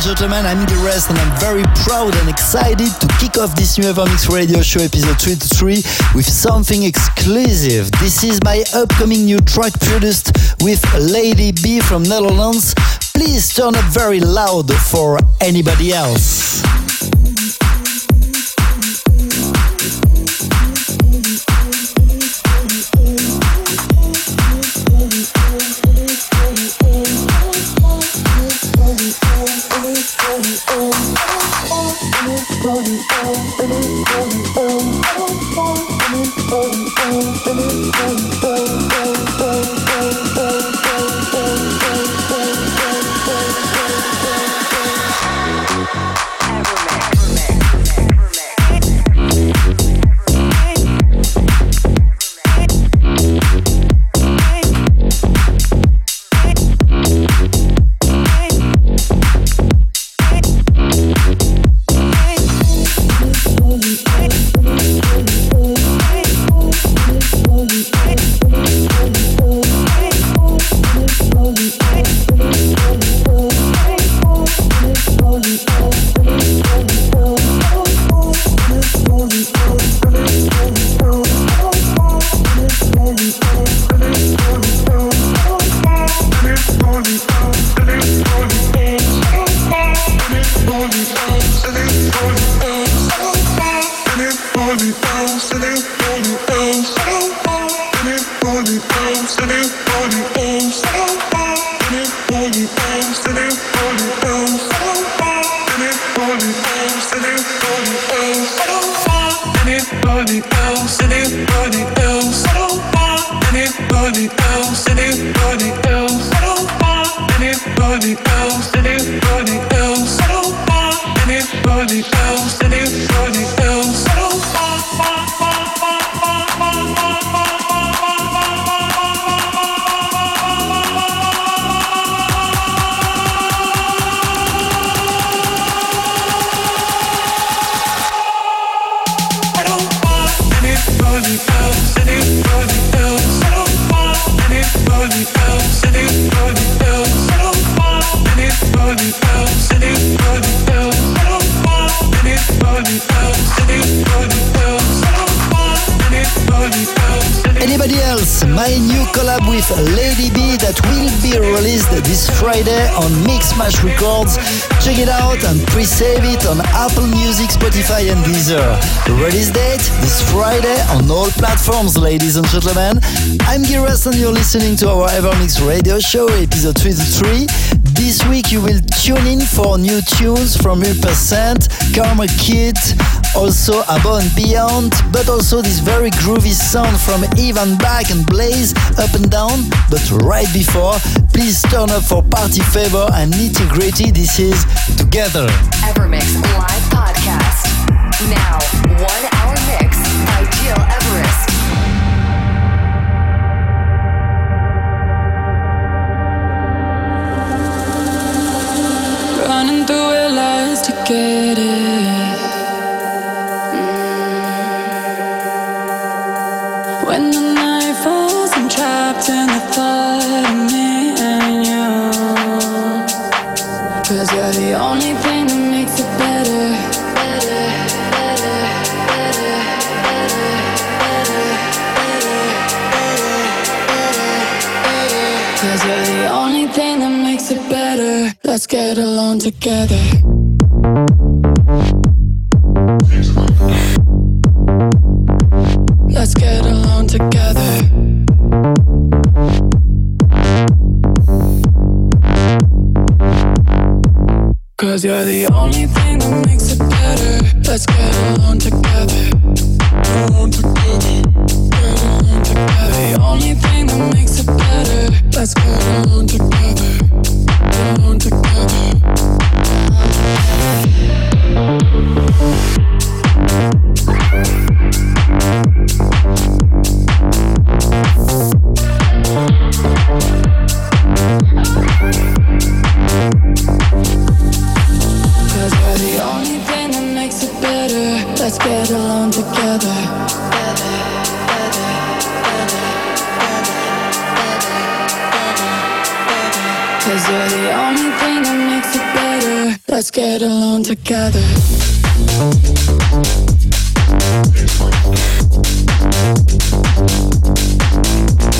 and gentlemen. I'm Rest, and I'm very proud and excited to kick off this new Evermix Radio Show episode 33 with something exclusive. This is my upcoming new track produced with Lady Bee from Netherlands. Please turn up very loud for anybody else. And you're listening to our Evermix radio show, episode 23. This week you will tune in for new tunes from 1%, Karma Kid, also Above and Beyond, but also this very groovy sound from Ivan Back and Blaze, Up and Down. But right before, please turn up for Party Favor and Nitty Gritty. This is Together. Evermix Live Podcast. Now, one get it. Mm. When the night falls, I'm trapped in the thought better. Let's get along together. Cause you're the only thing that makes it better. Let's get along together. Get along together. Get along together. The only thing that makes it better. Let's get along together. Let's get along together.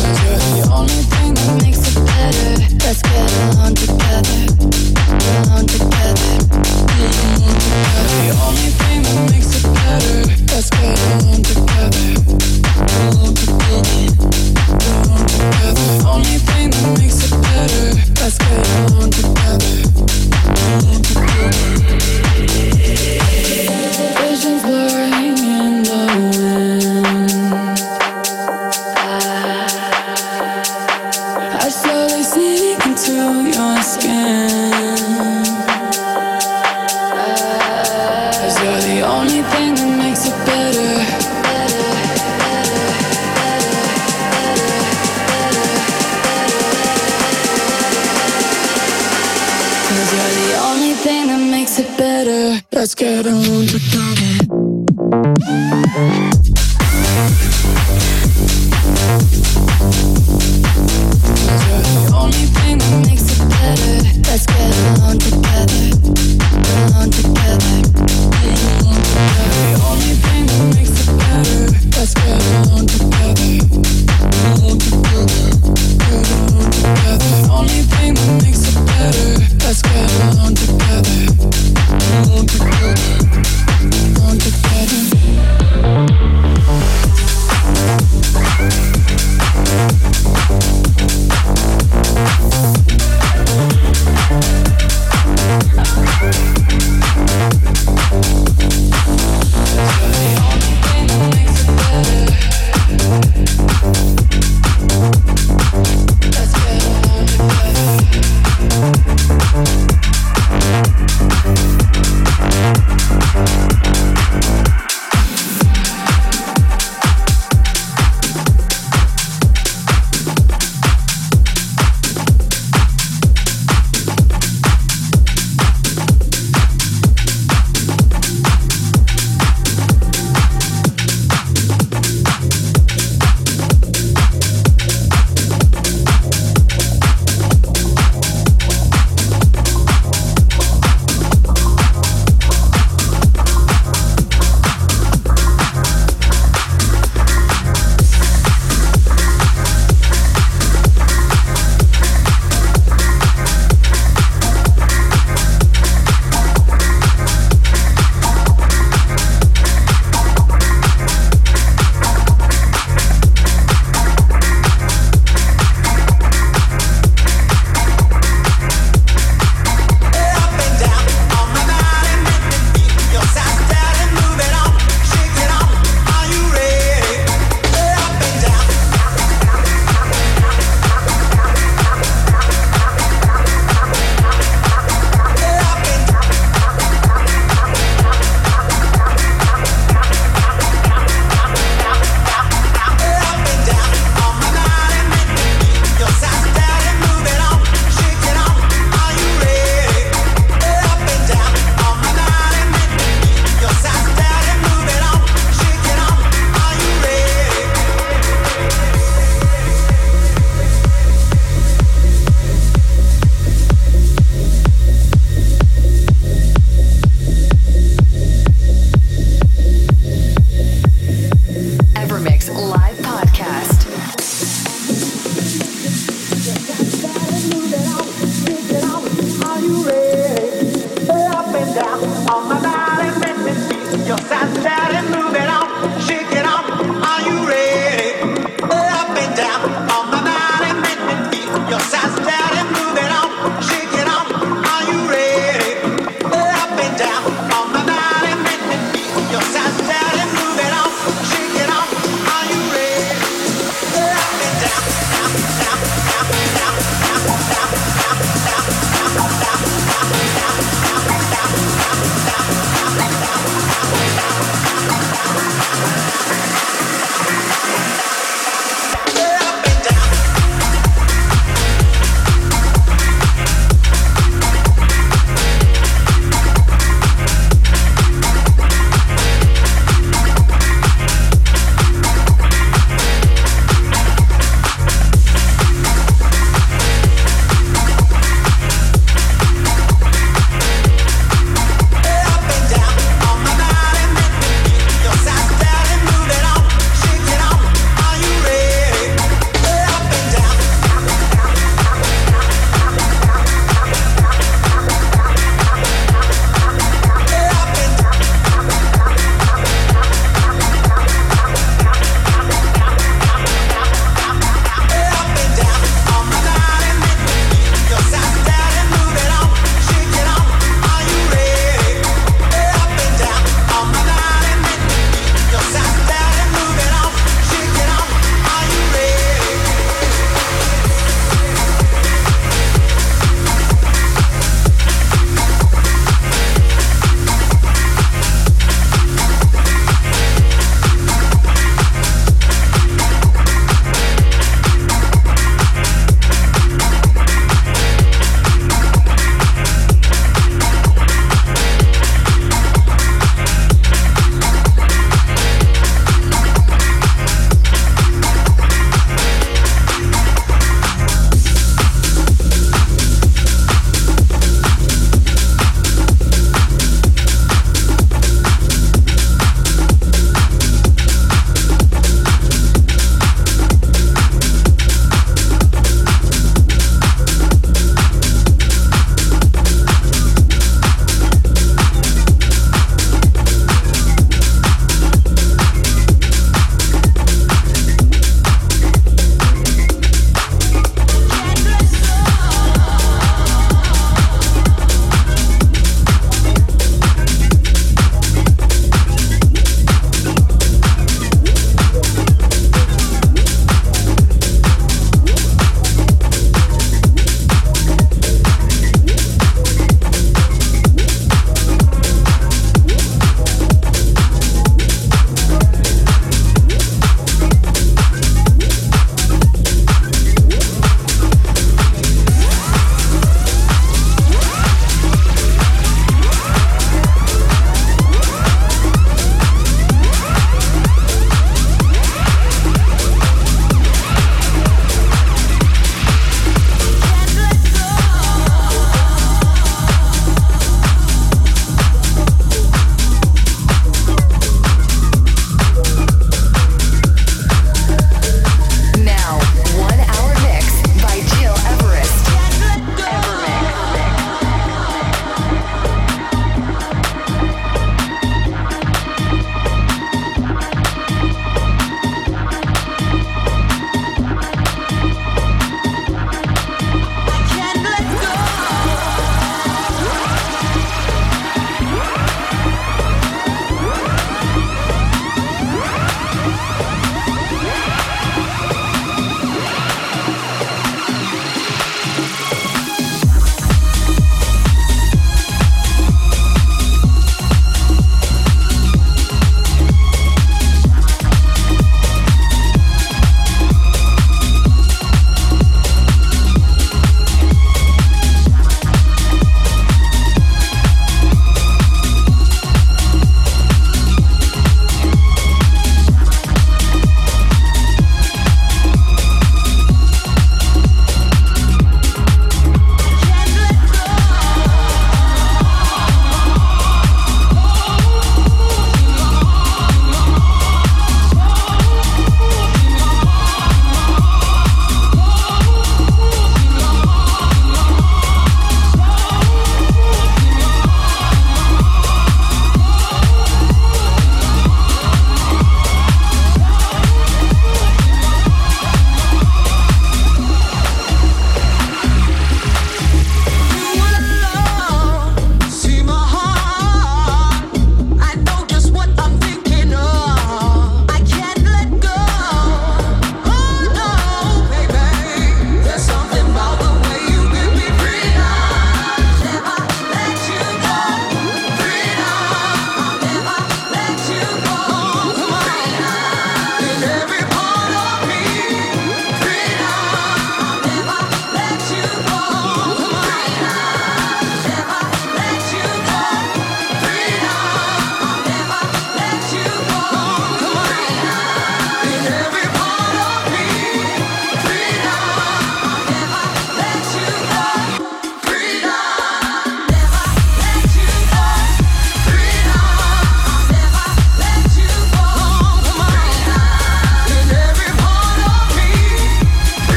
Cause you're the only thing that makes it better. Let's get along together.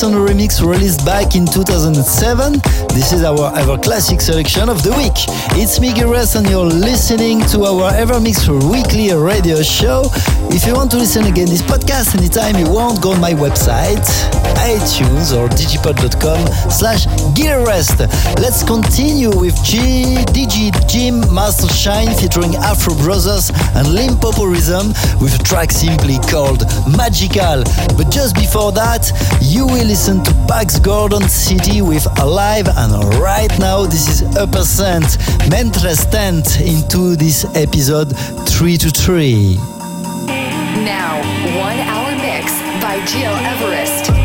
Jamie remix released back in 2007. This is our Ever Classic selection of the week. It's Miguel Rest and you're listening to our Evermix weekly radio show. If you want to listen again this podcast anytime you want, go on my website, iTunes or digipod.com slash Rest. Let's continue with G, DG Jim Mastershine featuring Afro Brothers and Limpopo Rhythm with a track simply called Magical. But just before that, you will listen to Pax Gorgon City with Alive, and right now, this is a percent Mentres Tent into this episode 3 to 3. Now, one hour mix by Gil Everest.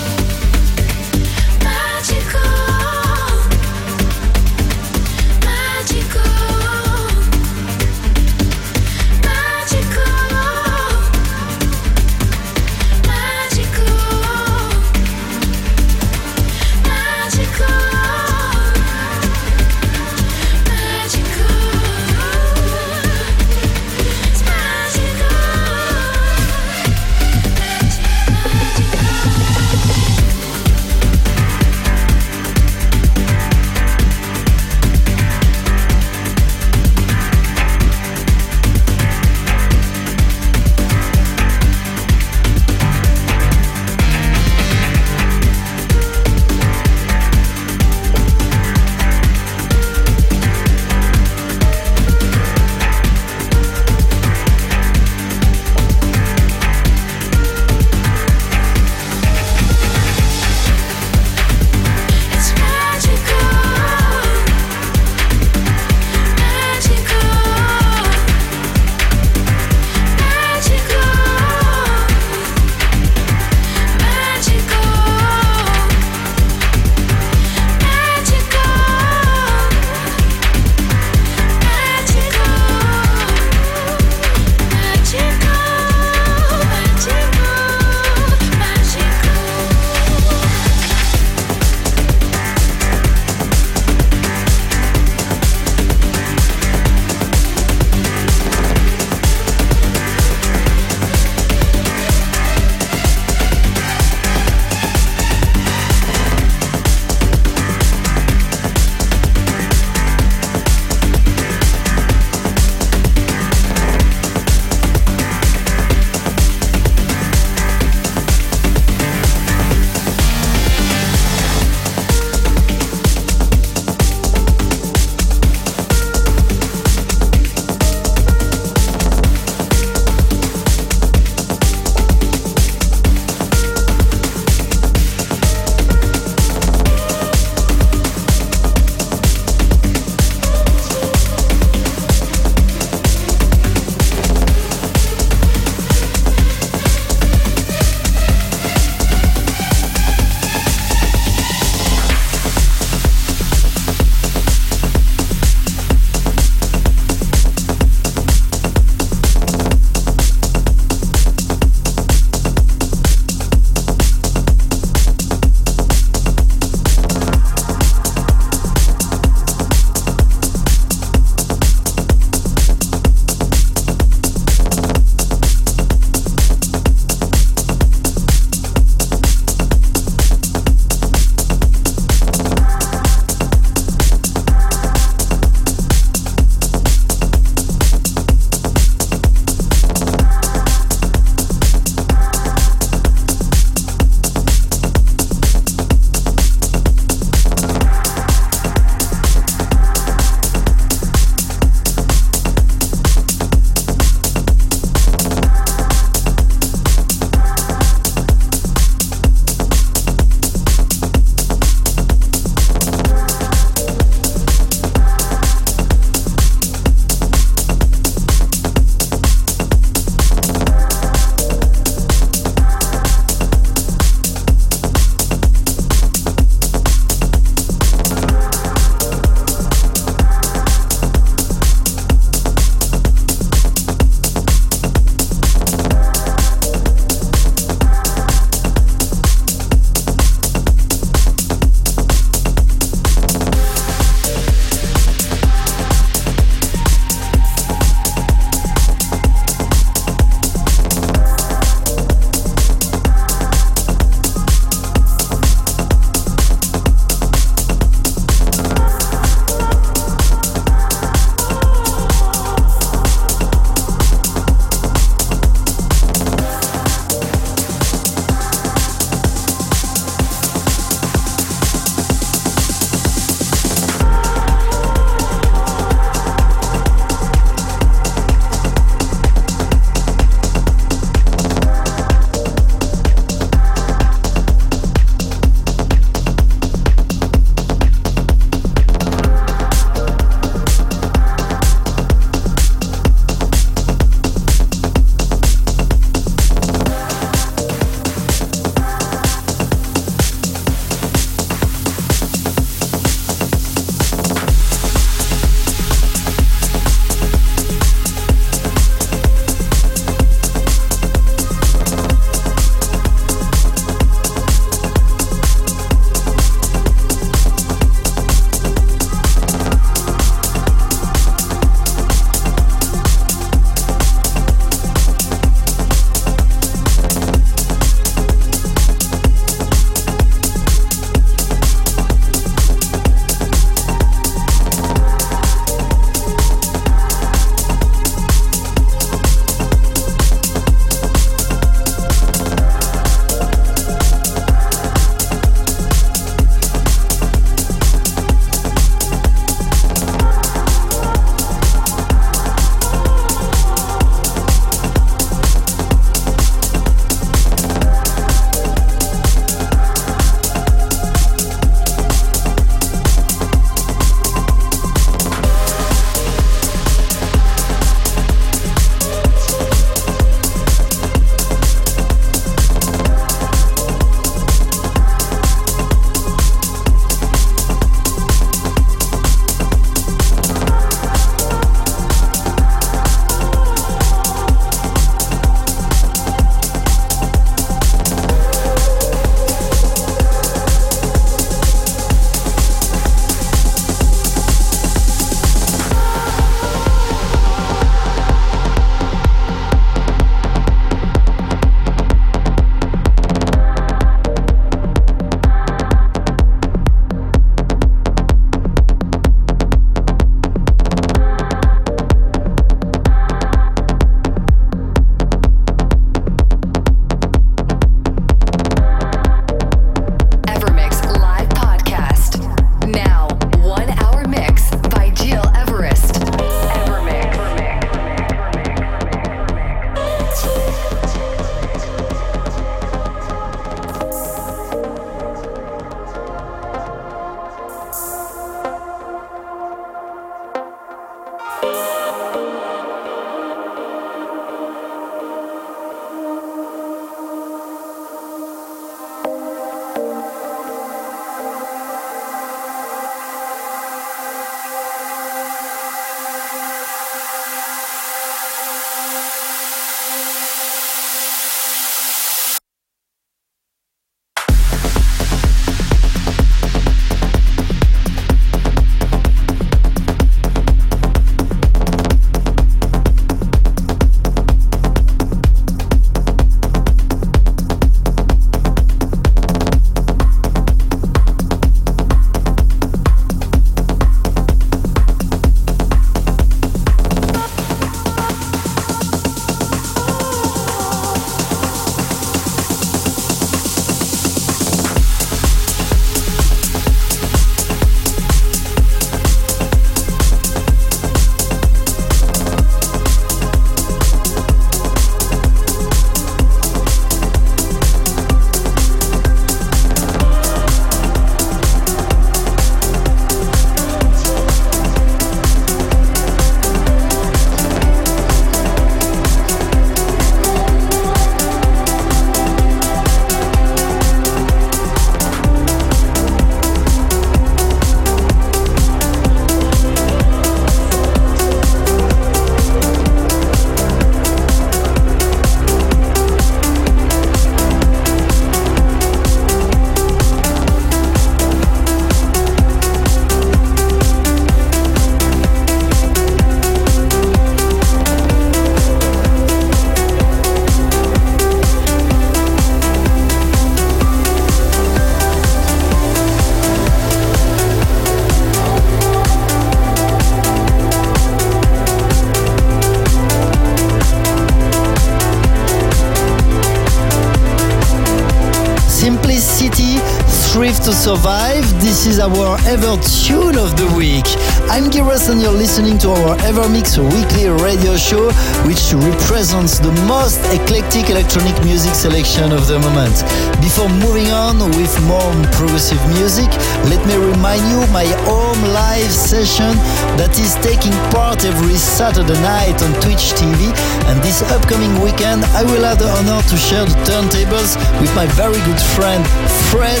Survive. This is our Ever Tune of the Week. I'm Giras and you're listening to our Evermix weekly radio show, which represents the most eclectic electronic music selection of the moment. Before moving on with more progressive music, let me remind you my home live session that is taking part every Saturday night on Twitch TV. And this upcoming weekend, I will have the honor to share the turntables with my very good friend Fred,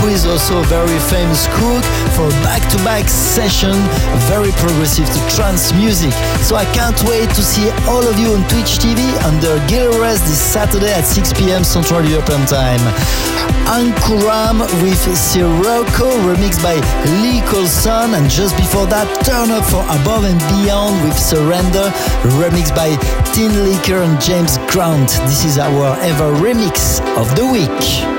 who is also a very famous cook, for a back-to-back session, very progressive to trance music. So I can't wait to see all of you on Twitch TV under Gil Rest this Saturday at 6 p.m. Central European Time. Ankuram with Sirocco, remixed by Lee Colson, and just before that, Turn Up for Above and Beyond with Surrender, remixed by Tin Licker and James Grant. This is our ever remix of the week.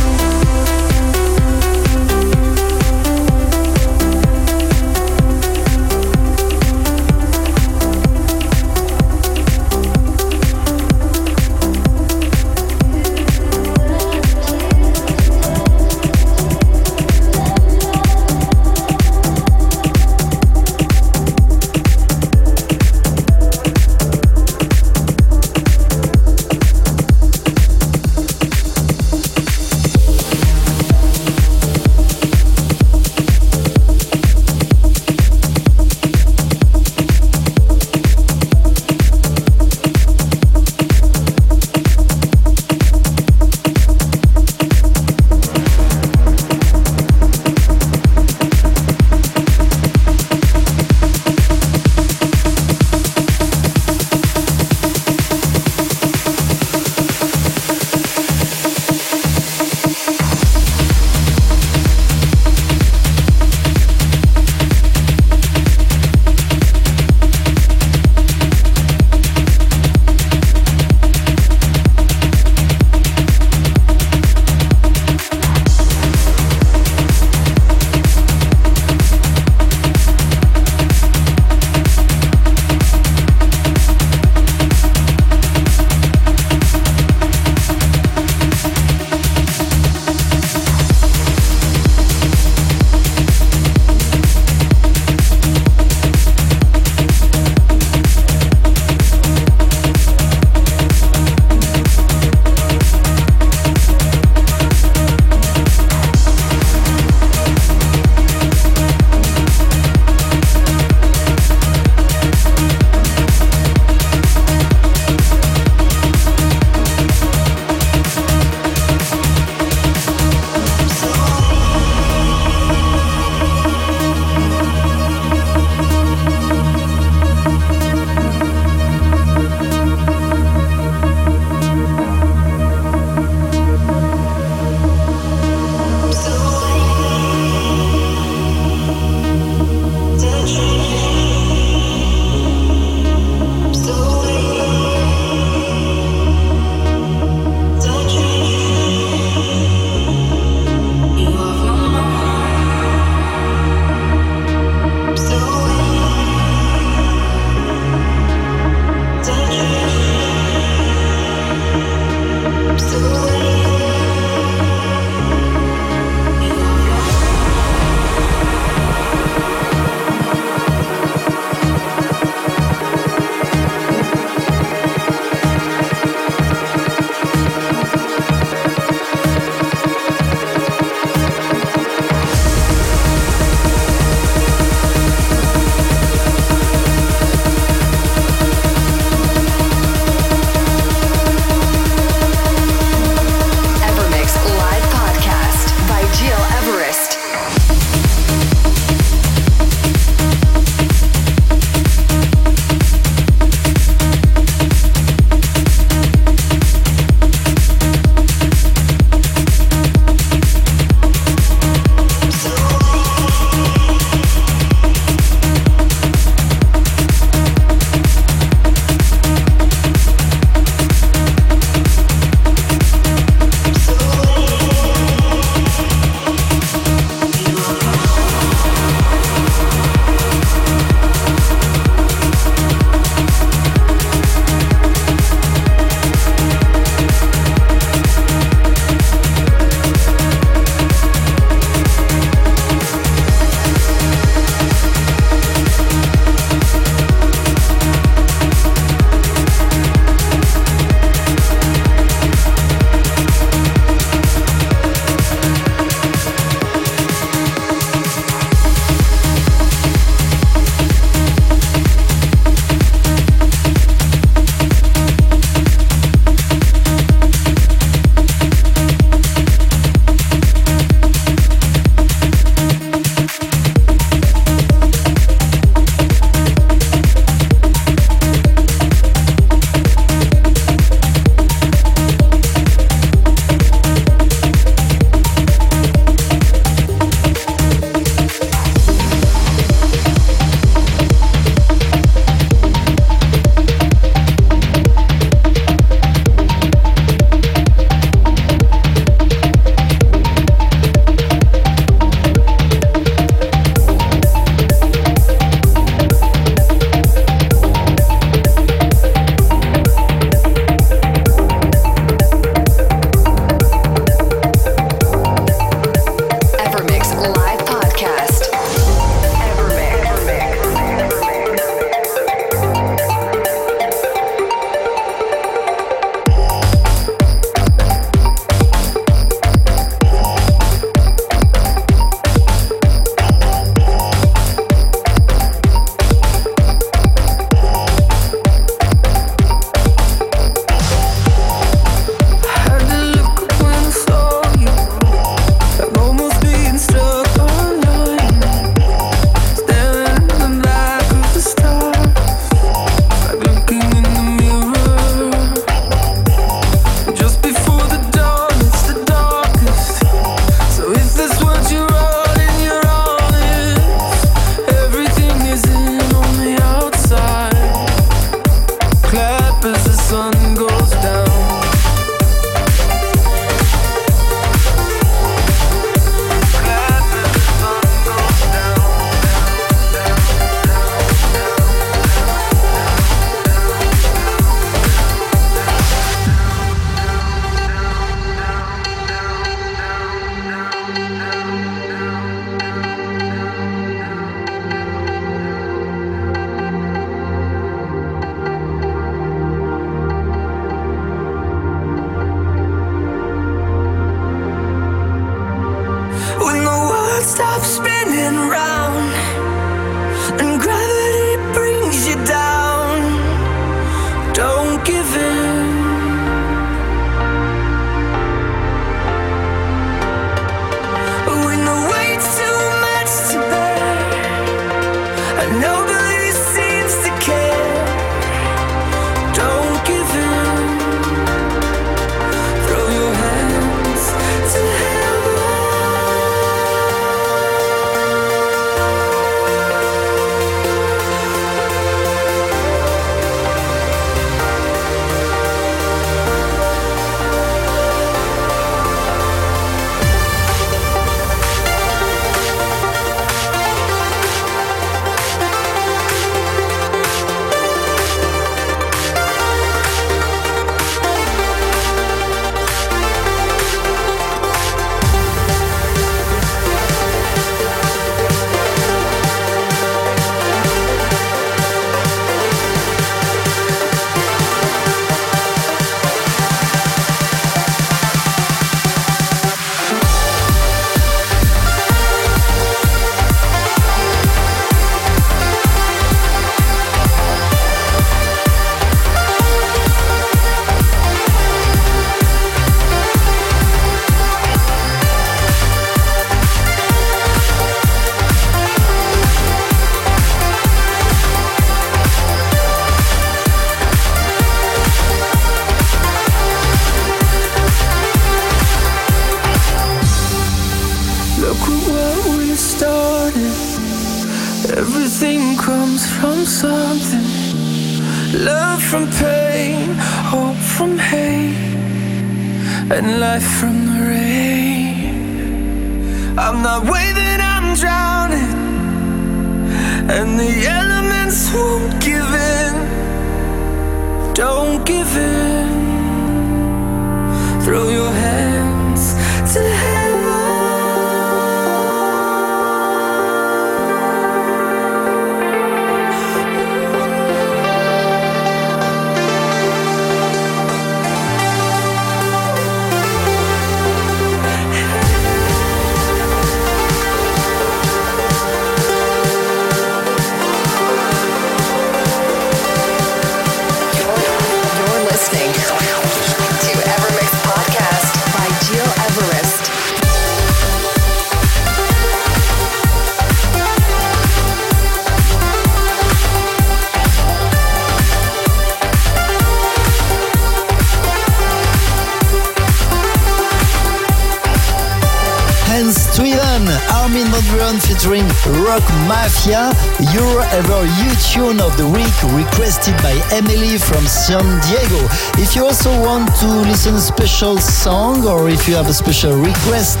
Mafia, your ever you tune of the week requested by Emily from San Diego. If you also want to listen a special song or if you have a special request,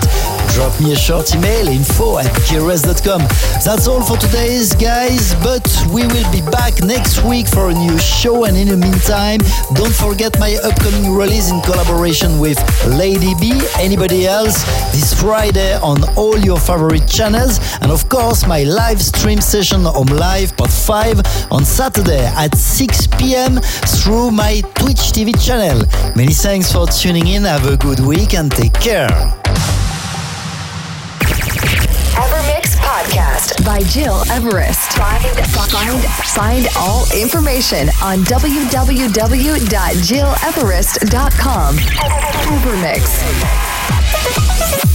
drop me a short email info at gileverest.com. That's all for today's guys, but we will be back next week for a new show and in the meantime, don't forget my upcoming release in collaboration with Lady Bee, anybody else, this Friday on all your favorite channels and of course my live stream session on Live Part 5 on Saturday at 6 pm through my Twitch TV channel. Many thanks for tuning in, have a good week and take care. Evermix Podcast by Gil Everest. Find, find, find all information on www.gileverest.com. Evermix.